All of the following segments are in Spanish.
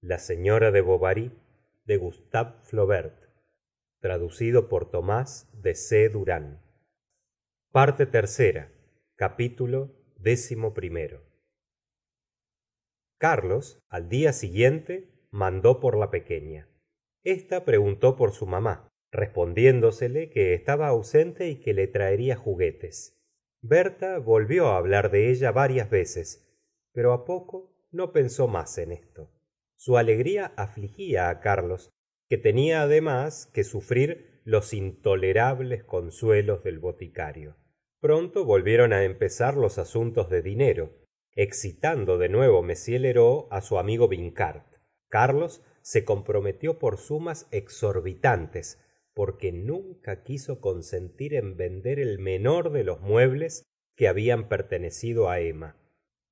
la señora de bovary de gustave flaubert traducido por tomás de c. Carlos al día siguiente mandó por la pequeña. Esta preguntó por su mamá respondiéndosele que estaba ausente y que le traería juguetes berta volvió á hablar de ella varias veces pero á poco no pensó más en esto. Su alegría afligía á carlos que tenia además que sufrir los intolerables consuelos del boticario. Pronto volvieron á empezar los asuntos de dinero excitando de nuevo m lheureux á su amigo vincart. Carlos se comprometió por sumas exorbitantes porque nunca quiso consentir en vender el menor de los muebles que habían pertenecido á emma.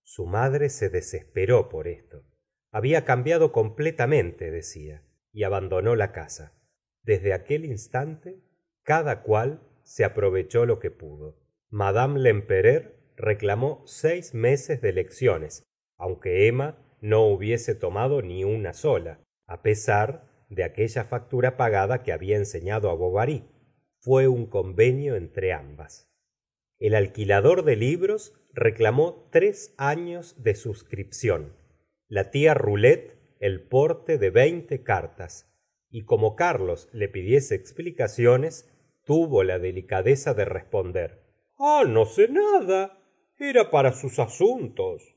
Su madre se desesperó por esto. Había cambiado completamente decía y abandonó la casa. Desde aquel instante cada cual se aprovechó lo que pudo. Mad lempereur reclamó seis meses de lecciones aunque emma no hubiese tomado ni una sola á pesar de aquella factura pagada que había enseñado á bovary. Fué un convenio entre ambas. El alquilador de libros reclamó tres años de suscripción. La tia rolet el porte de veinte cartas. Y como carlos le pidiese explicaciones tuvo la delicadeza de responder ah no sé nada. Era para sus asuntos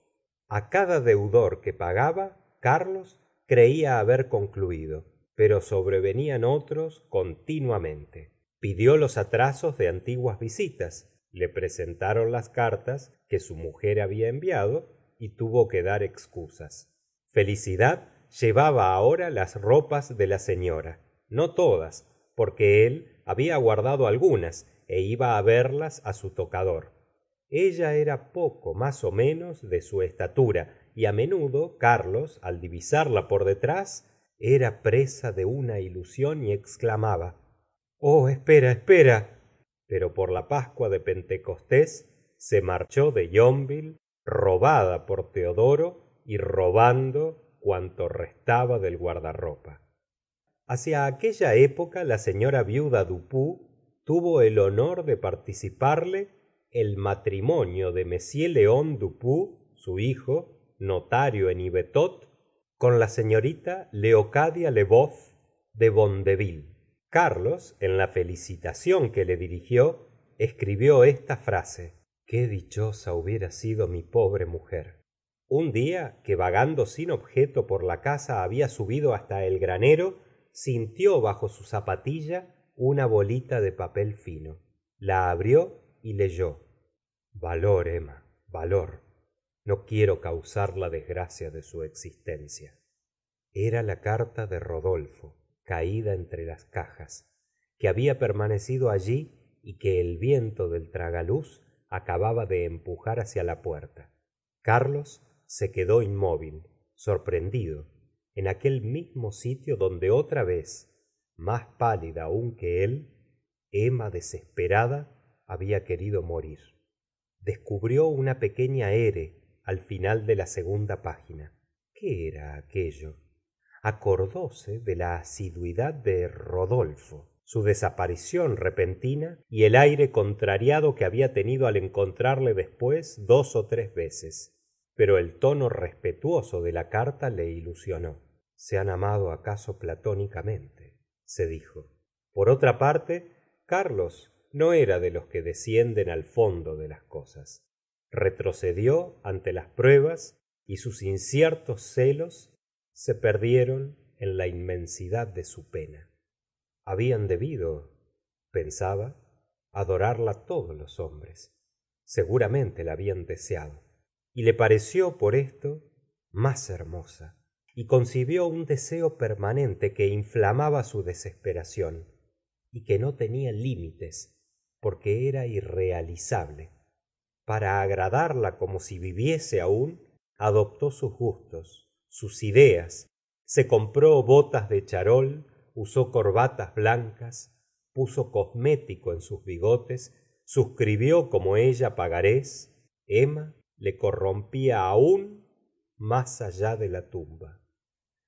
a cada deudor que pagaba carlos creía haber concluido pero sobrevenian otros continuamente. Pidió los atrasos de antiguas visitas le presentaron las cartas que su mujer había enviado y tuvo que dar excusas. Felicidad llevaba ahora las ropas de la señora no todas porque él había guardado algunas é iba á verlas á su tocador. Ella era poco más ó menos de su estatura y á menudo carlos al divisarla por detrás era presa de una ilusión y exclamaba oh espera espera pero por la pascua de pentecostés se marchó de yonville robada por teodoro y robando cuanto restaba del guardarropa. Hacia aquella época la señora viuda dupuis tuvo el honor de participarle el matrimonio de m león dupuis su hijo notario en con la señorita leocadia leboeuf de bondeville. Carlos en la felicitación que le dirigió escribió esta frase qué dichosa hubiera sido mi pobre mujer un día que vagando sin objeto por la casa había subido hasta el granero sintió bajo su zapatilla una bolita de papel fino. La abrió y leyó valor emma valor no quiero causar la desgracia de su existencia. Era la carta de rodolfo caída entre las cajas que había permanecido allí y que el viento del tragaluz acababa de empujar hacia la puerta. Carlos se quedó inmóvil sorprendido en aquel mismo sitio donde otra vez más pálida aún que él emma desesperada había querido morir. Descubrió una pequeña al final de la segunda página. Qué era aquello acordóse de la asiduidad de rodolfo su desaparición repentina y el aire contrariado que había tenido al encontrarle después dos ó tres veces. Pero el tono respetuoso de la carta le ilusionó. Se han amado acaso platónicamente se dijo. Por otra parte carlos no era de los que descienden al fondo de las cosas retrocedió ante las pruebas y sus inciertos celos se perdieron en la inmensidad de su pena. Habían debido pensaba adorarla todos los hombres. Seguramente la habían deseado. Y le pareció por esto más hermosa y concibió un deseo permanente que inflamaba su desesperación y que no tenia límites porque era irrealizable para agradarla como si viviese aún adoptó sus gustos sus ideas se compró botas de charol usó corbatas blancas puso cosmético en sus bigotes suscribió como ella pagarés emma le corrompía aún más allá de la tumba.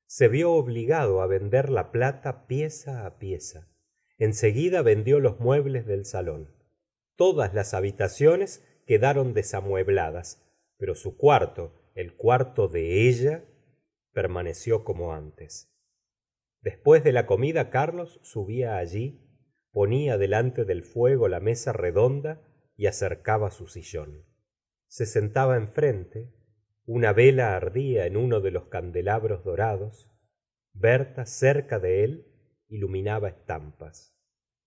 Se vio obligado á vender la plata pieza á pieza. En seguida vendió los muebles del salón. Todas las habitaciones quedaron desamuebladas pero su cuarto el cuarto de ella permaneció como antes. Después de la comida carlos subía allí ponía delante del fuego la mesa redonda y acercaba su sillón. Se sentaba enfrente una vela ardía en uno de los candelabros dorados berta cerca de él iluminaba estampas.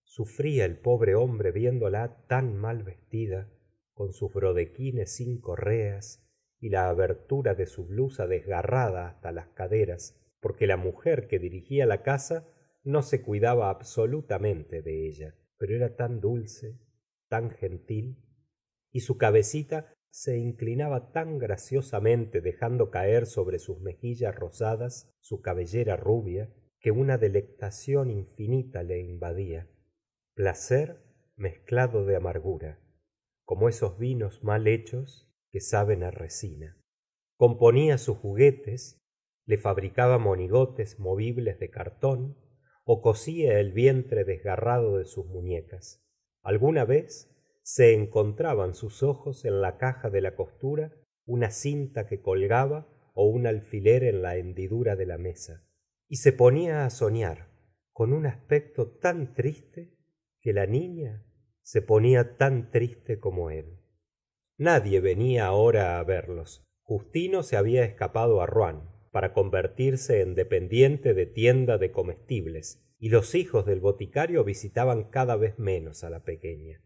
Sufría el pobre hombre viéndola tan mal vestida con sus brodequines sin correas y la abertura de su blusa desgarrada hasta las caderas porque la mujer que dirigía la casa no se cuidaba absolutamente de ella pero era tan dulce tan gentil y su cabecita se inclinaba tan graciosamente dejando caer sobre sus mejillas rosadas su cabellera rubia que una delectación infinita le invadía. Placer mezclado de amargura como esos vinos mal hechos que saben á resina. Componía sus juguetes le fabricaba monigotes movibles de cartón ó cosía el vientre desgarrado de sus muñecas. Alguna vez se encontraban sus ojos en la caja de la costura una cinta que colgaba ó un alfiler en la hendidura de la mesa y se ponía á soñar con un aspecto tan triste que la niña se ponía tan triste como él. Nadie venia ahora á verlos. Justino se había escapado á rouen para convertirse en dependiente de tienda de comestibles y los hijos del boticario visitaban cada vez menos á la pequeña.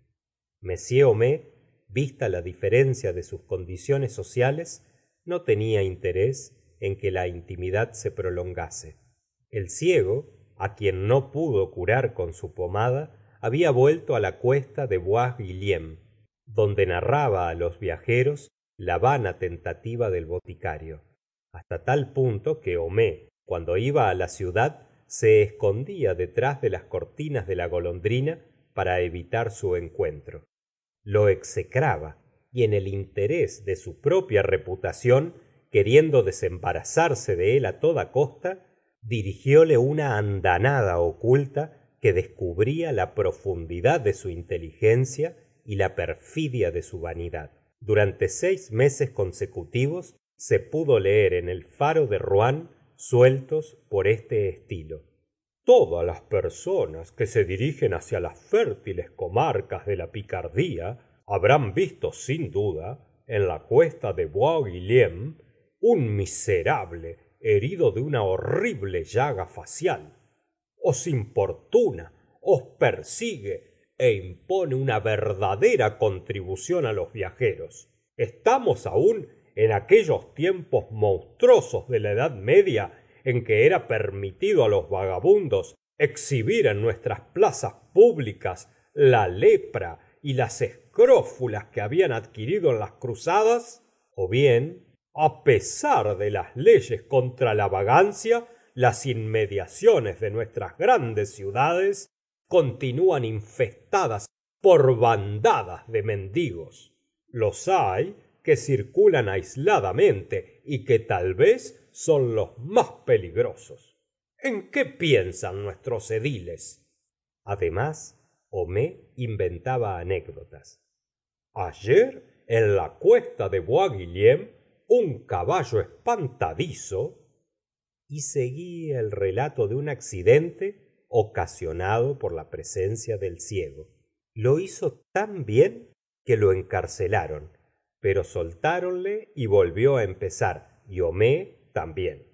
M homais vista la diferencia de sus condiciones sociales no tenia interés en que la intimidad se prolongase. El ciego á quien no pudo curar con su pomada había vuelto á la cuesta de bois guillaume donde narraba á los viajeros la vana tentativa del boticario hasta tal punto que homais cuando iba á la ciudad se escondía detrás de las cortinas de la golondrina para evitar su encuentro. Lo execraba y en el interés de su propia reputación queriendo desembarazarse de él á toda costa dirigióle una andanada oculta que descubría la profundidad de su inteligencia y la perfidia de su vanidad. Durante seis meses consecutivos se pudo leer en el faro de rouen sueltos por este estilo. Todas las personas que se dirigen hacia las fértiles comarcas de la picardía habrán visto sin duda en la cuesta de bois guillaume un miserable herido de una horrible llaga facial os importuna os persigue é impone una verdadera contribución á los viajeros. Estamos aún en aquellos tiempos monstruosos de la edad media en que era permitido á los vagabundos exhibir en nuestras plazas públicas la lepra y las escrófulas que habían adquirido en las cruzadas ó bien á pesar de las leyes contra la vagancia las inmediaciones de nuestras grandes ciudades continúan infestadas por bandadas de mendigos. Los hay que circulan aisladamente y que tal vez son los más peligrosos. En qué piensan nuestros ediles además homais inventaba anécdotas. Ayer en la cuesta de bois guillaume un caballo espantadizo y seguía el relato de un accidente ocasionado por la presencia del ciego. Lo hizo tan bien que lo encarcelaron pero soltáronle y volvió á empezar y homais también.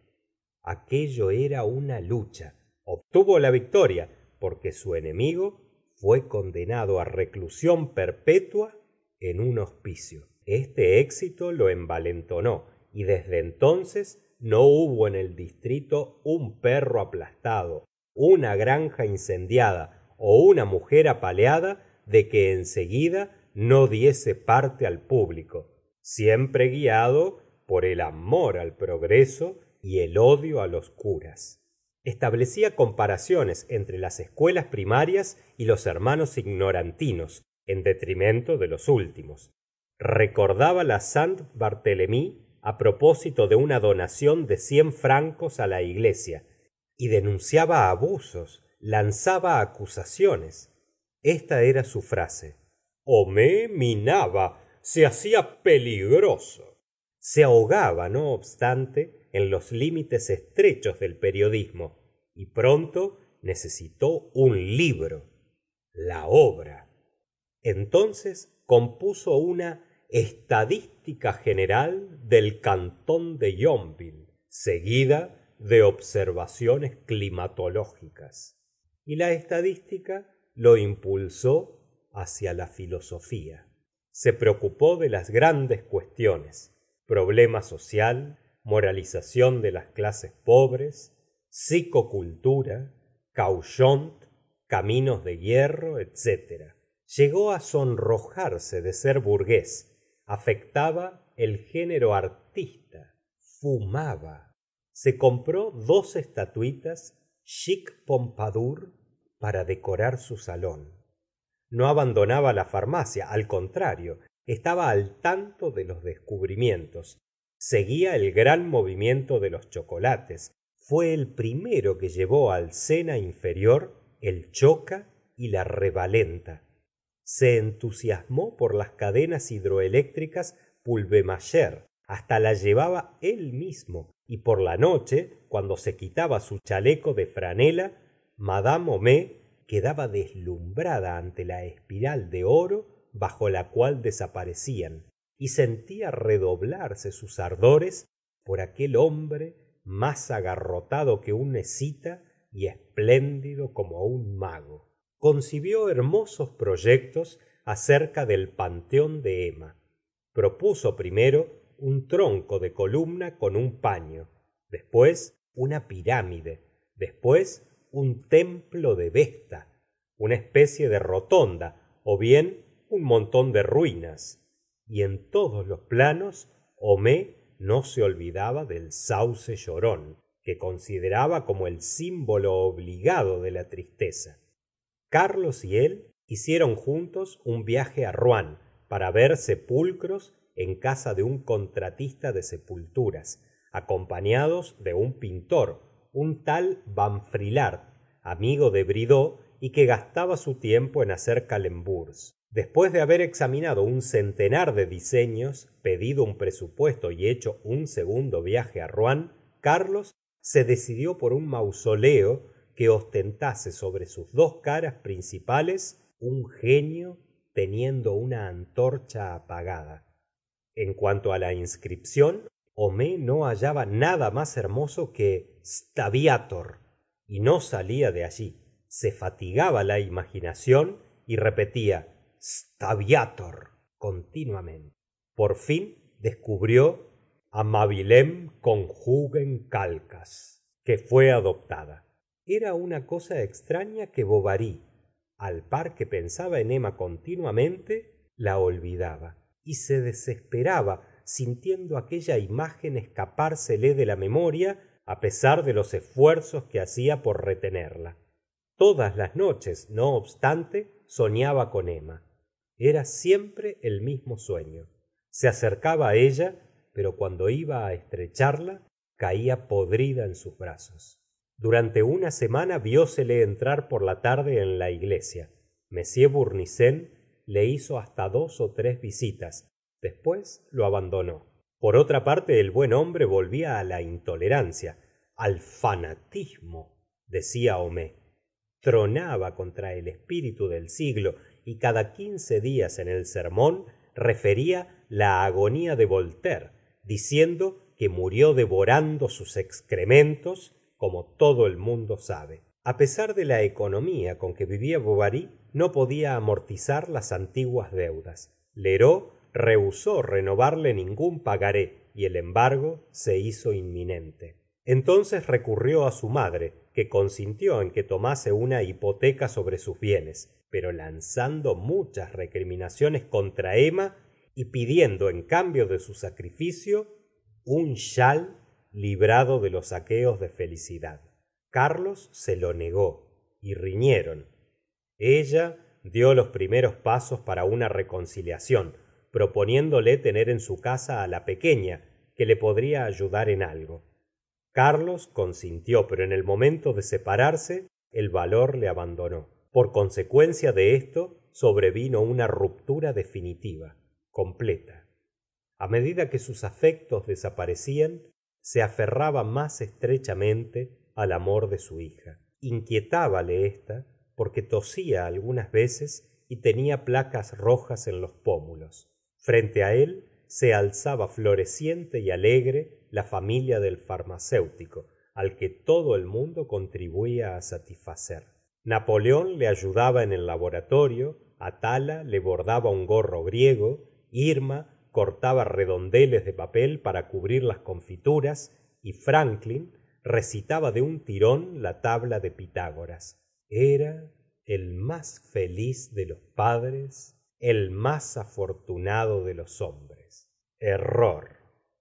Aquello era una lucha. Obtuvo la victoria porque su enemigo fue condenado á reclusión perpetua en un hospicio. Este éxito lo envalentonó y desde entonces no hubo en el distrito un perro aplastado una granja incendiada ó una mujer apaleada de que en seguida no diese parte al público siempre guiado por el amor al progreso y el odio á los curas. Establecía comparaciones entre las escuelas primarias y los hermanos ignorantinos en detrimento de los últimos. Recordaba la saint á propósito de una donación de cien francos á la iglesia y denunciaba abusos lanzaba acusaciones. Esta era su frase. Homais minaba se hacia peligroso. Se ahogaba no obstante en los límites estrechos del periodismo y pronto necesitó un libro la obra. Entonces compuso una estadística general del cantón de yonville seguida de observaciones climatológicas. Y la estadística lo impulsó hacia la filosofía. Se preocupó de las grandes cuestiones problema social moralización de las clases pobres psico cultura cauchont caminos de hierro etc llegó á sonrojarse de ser burgués afectaba el género artista fumaba. Se compró dos estatuitas chic pompadour para decorar su salón. No abandonaba la farmacia al contrario estaba al tanto de los descubrimientos. Seguía el gran movimiento de los chocolates. Fué el primero que llevó al sena inferior el choca y la revalenta se entusiasmó por las cadenas hidroeléctricas pulvermacher. Hasta la llevaba él mismo. Y por la noche cuando se quitaba su chaleco de franela mad homais quedaba deslumbrada ante la espiral de oro bajo la cual desaparecían y sentía redoblarse sus ardores por aquel hombre más agarrotado que un escita y espléndido como un mago concibió hermosos proyectos acerca del panteón de emma. Propuso primero un tronco de columna con un paño después una pirámide después un templo de vesta una especie de rotonda ó bien un montón de ruinas. Y en todos los planos homais no se olvidaba del sauce llorón que consideraba como el símbolo obligado de la tristeza carlos y él hicieron juntos un viaje á rouen para ver sepulcros en casa de un contratista de sepulturas acompañados de un pintor un tal banfrilard amigo de bridoux y que gastaba su tiempo en hacer calembours después de haber examinado un centenar de diseños pedido un presupuesto y hecho un segundo viaje á rouen carlos se decidió por un mausoleo que ostentase sobre sus dos caras principales un genio teniendo una antorcha apagada. En cuanto á la inscripción homais no hallaba nada más hermoso que staviator y no salía de allí. Se fatigaba la imaginación y repetía staviator continuamente. Por fin descubrió amabilem conjugen calcas que fue adoptada era una cosa extraña que bovary al par que pensaba en emma continuamente la olvidaba y se desesperaba sintiendo aquella imagen escapársele de la memoria á pesar de los esfuerzos que hacía por retenerla. Todas las noches no obstante soñaba con emma. Era siempre el mismo sueño. Se acercaba á ella pero cuando iba á estrecharla caía podrida en sus brazos durante una semana viósele entrar por la tarde en la iglesia. M bournisien le hizo hasta dos ó tres visitas. Después lo abandonó. Por otra parte el buen hombre volvía á la intolerancia al fanatismo decía homais. Tronaba contra el espíritu del siglo y cada quince días en el sermón refería la agonía de voltaire diciendo que murió devorando sus excrementos como todo el mundo sabe. A pesar de la economía con que vivía bovary no podía amortizar las antiguas deudas. Lheureux rehusó renovarle ningún pagaré y el embargo se hizo inminente. Entonces recurrió á su madre que consintió en que tomase una hipoteca sobre sus bienes pero lanzando muchas recriminaciones contra emma y pidiendo en cambio de su sacrificio un chal librado de los saqueos de felicidad. Carlos se lo negó y riñeron. Ella dio los primeros pasos para una reconciliación proponiéndole tener en su casa á la pequeña que le podría ayudar en algo. Carlos consintió pero en el momento de separarse el valor le abandonó. Por consecuencia de esto sobrevino una ruptura definitiva completa. A medida que sus afectos desaparecían se aferraba más estrechamente al amor de su hija. Inquietábale ésta porque tosía algunas veces y tenia placas rojas en los pómulos. Frente á él se alzaba floreciente y alegre la familia del farmacéutico al que todo el mundo contribuía á satisfacer. Napoleón le ayudaba en el laboratorio atala le bordaba un gorro griego irma cortaba redondeles de papel para cubrir las confituras y franklin recitaba de un tirón la tabla de pitágoras. Era el más feliz de los padres el más afortunado de los hombres. Error.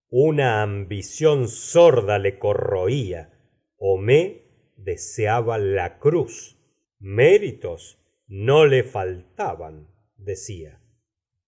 Una ambición sorda le corroía. Homais deseaba la cruz. Méritos no le faltaban decía.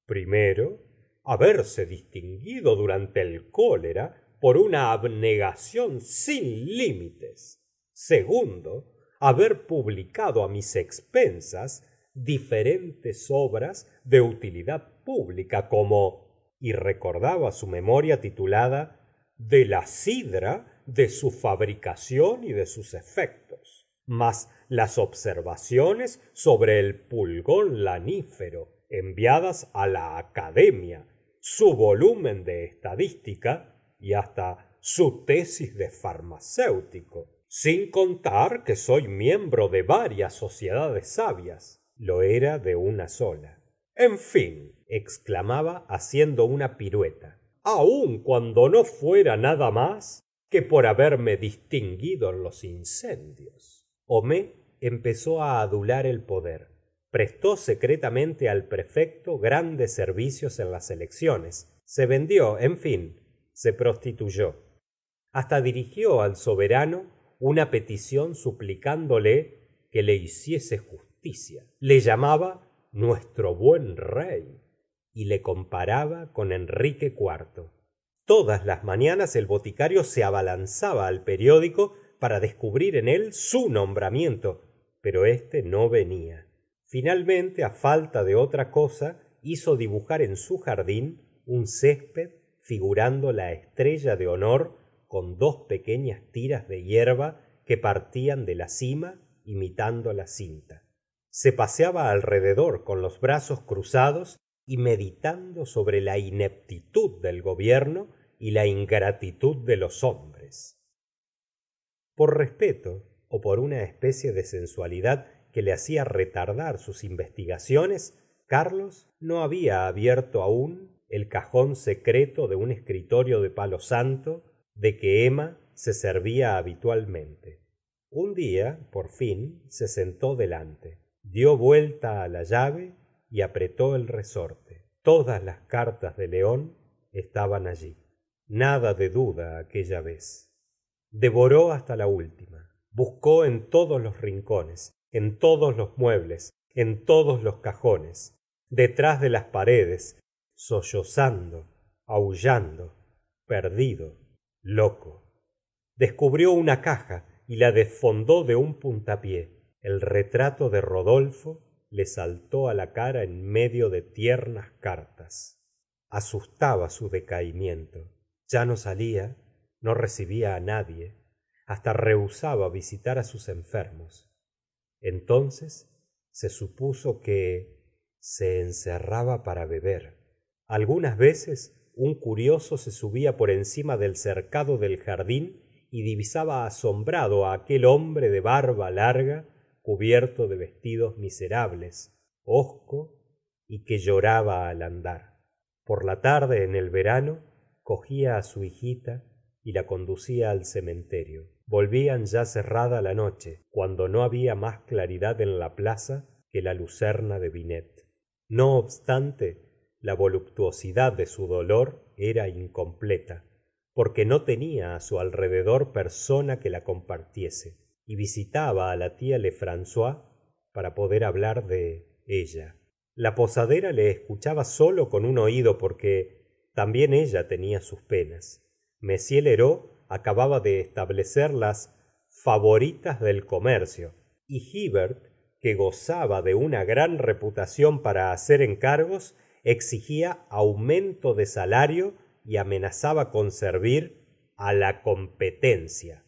Primero haberse distinguido durante el cólera por una abnegación sin límites. Segundo haber publicado á mis expensas diferentes obras de utilidad pública como y recordaba su memoria titulada de la sidra de su fabricación y de sus efectos mas las observaciones sobre el pulgón lanífero enviadas á la academia su volumen de estadística y hasta su tesis de farmacéutico sin contar que soy miembro de varias sociedades sabias. Lo era de una sola. En fin exclamaba haciendo una pirueta aun cuando no fuera nada más que por haberme distinguido en los incendios. Homais empezó á adular el poder prestó secretamente al prefecto grandes servicios en las elecciones. Se vendió en fin se prostituyó. Hasta dirigió al soberano una peticion suplicándole que le hiciese justicia. Le llamaba nuestro buen rey y le comparaba con enrique iv todas las mañanas el boticario se abalanzaba al periódico para descubrir en él su nombramiento pero éste no venia finalmente á falta de otra cosa hizo dibujar en su jardín un césped figurando la estrella de honor con dos pequeñas tiras de hierba que partían de la cima imitando la cinta. Se paseaba alrededor con los brazos cruzados y meditando sobre la ineptitud del gobierno y la ingratitud de los hombres. Por respeto ó por una especie de sensualidad que le hacía retardar sus investigaciones carlos no había abierto aún el cajón secreto de un escritorio de palo santo de que emma se servia habitualmente. Un día por fin se sentó delante dio vuelta á la llave y apretó el resorte. Todas las cartas de león estaban allí. Nada de duda aquella vez. Devoró hasta la última. Buscó en todos los rincones en todos los muebles en todos los cajones detrás de las paredes sollozando aullando perdido loco. Descubrió una caja y la desfondó de un puntapié. El retrato de rodolfo le saltó á la cara en medio de tiernas cartas. Asustaba su decaimiento. Ya no salía no recibía á nadie hasta rehusaba visitar á sus enfermos entonces se supuso que se encerraba para beber. Algunas veces un curioso se subía por encima del cercado del jardín y divisaba asombrado á aquel hombre de barba larga cubierto de vestidos miserables hosco y que lloraba al andar. Por la tarde en el verano cogía á su hijita y la conducía al cementerio volvían ya cerrada la noche cuando no había más claridad en la plaza que la lucerna de binet. No obstante la voluptuosidad de su dolor era incompleta porque no tenia á su alrededor persona que la compartiese y visitaba á la tia lefrancois para poder hablar de ella. La posadera le escuchaba solo con un oído porque también ella tenia sus penas acababa de establecer las favoritas del comercio y hivert que gozaba de una gran reputación para hacer encargos exigía aumento de salario y amenazaba con servir á la competencia.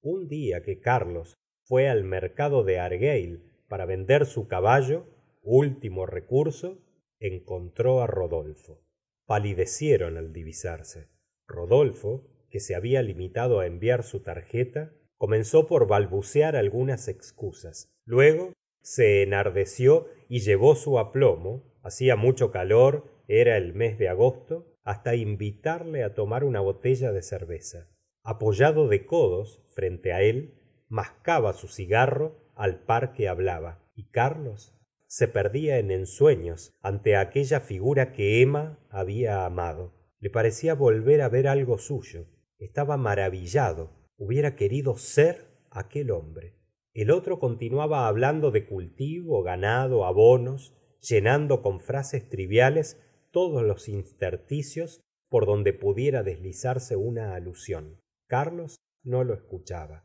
Un día que carlos fue al mercado de argueil para vender su caballo último recurso encontró á rodolfo. Palidecieron al divisarse. Rodolfo que se había limitado á enviar su tarjeta comenzó por balbucear algunas excusas. Luego se enardeció y llevó su aplomo hacia mucho calor era el mes de agosto hasta invitarle á tomar una botella de cerveza. Apoyado de codos frente á él mascaba su cigarro al par que hablaba y carlos se perdía en ensueños ante aquella figura que emma había amado. Le parecía volver á ver algo suyo estaba maravillado hubiera querido ser aquel hombre. El otro continuaba hablando de cultivo ganado abonos llenando con frases triviales todos los intersticios por donde pudiera deslizarse una alusión. Carlos no lo escuchaba.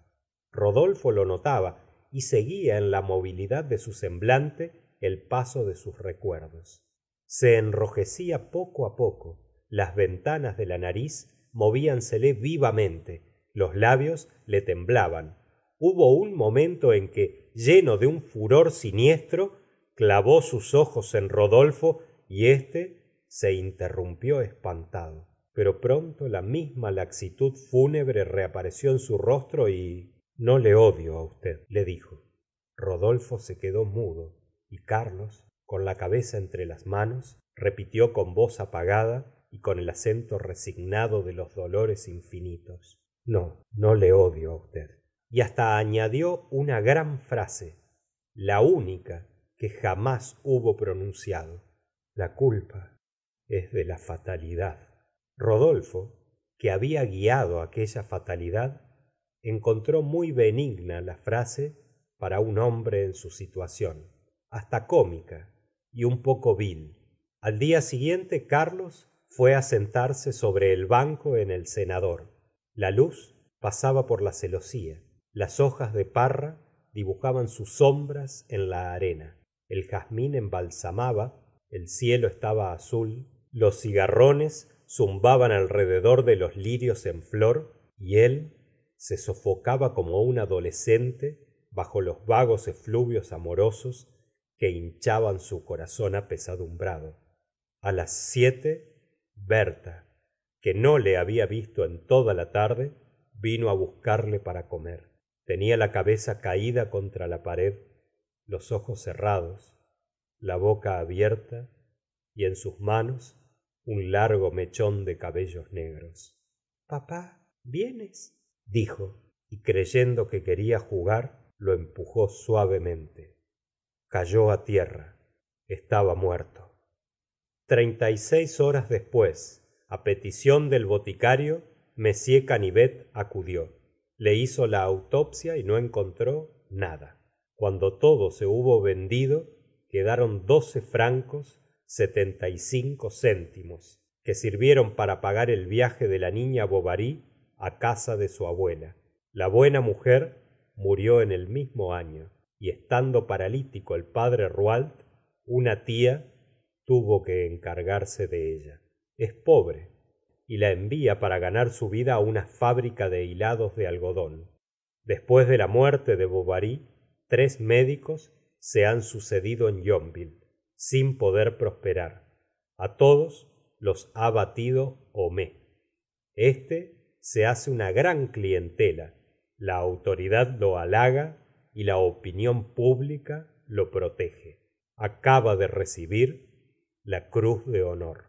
Rodolfo lo notaba y seguía en la movilidad de su semblante el paso de sus recuerdos. Se enrojecía poco á poco las ventanas de la nariz movíansele vivamente los labios le temblaban. Hubo un momento en que lleno de un furor siniestro clavó sus ojos en rodolfo y éste se interrumpió espantado. Pero pronto la misma laxitud fúnebre reapareció en su rostro y no le odio á usted le dijo. Rodolfo se quedó mudo y carlos con la cabeza entre las manos repitió con voz apagada y con el acento resignado de los dolores infinitos. No no le odio á usted. Y hasta añadió una gran frase la única que jamás hubo pronunciado. La culpa es de la fatalidad. Rodolfo que había guiado aquella fatalidad encontró muy benigna la frase para un hombre en su situación hasta cómica y un poco vil. Al día siguiente carlos fue á sentarse sobre el banco en el cenador la luz pasaba por la celosía. Las hojas de parra dibujaban sus sombras en la arena. El jazmín embalsamaba el cielo estaba azul los cigarrones zumbaban alrededor de los lirios en flor y él se sofocaba como un adolescente bajo los vagos efluvios amorosos que hinchaban su corazón apesadumbrado. A las siete berta que no le había visto en toda la tarde vino á buscarle para comer. Tenia la cabeza caída contra la pared los ojos cerrados la boca abierta y en sus manos un largo mechón de cabellos negros. Papá vienes dijo y creyendo que quería jugar lo empujó suavemente. Cayó á tierra. Estaba muerto treinta y seis horas después á petición del boticario m canivet acudió. Le hizo la autopsia y no encontró nada. Cuando todo se hubo vendido quedaron doce francos setenta y cinco céntimos que sirvieron para pagar el viaje de la niña bovary á casa de su abuela. La buena mujer murió en el mismo año y estando paralítico el padre rouault una tia tuvo que encargarse de ella. Es pobre y la envía para ganar su vida á una fábrica de hilados de algodón. Después de la muerte de bovary tres médicos se han sucedido en yonville sin poder prosperar. A todos los ha batido homais. Este se hace una gran clientela. La autoridad lo halaga y la opinión pública lo protege. Acaba de recibir la cruz de honor.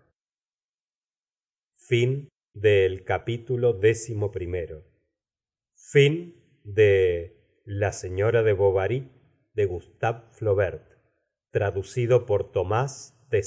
La señora de bovary de gustave flaubert traducido por tomás de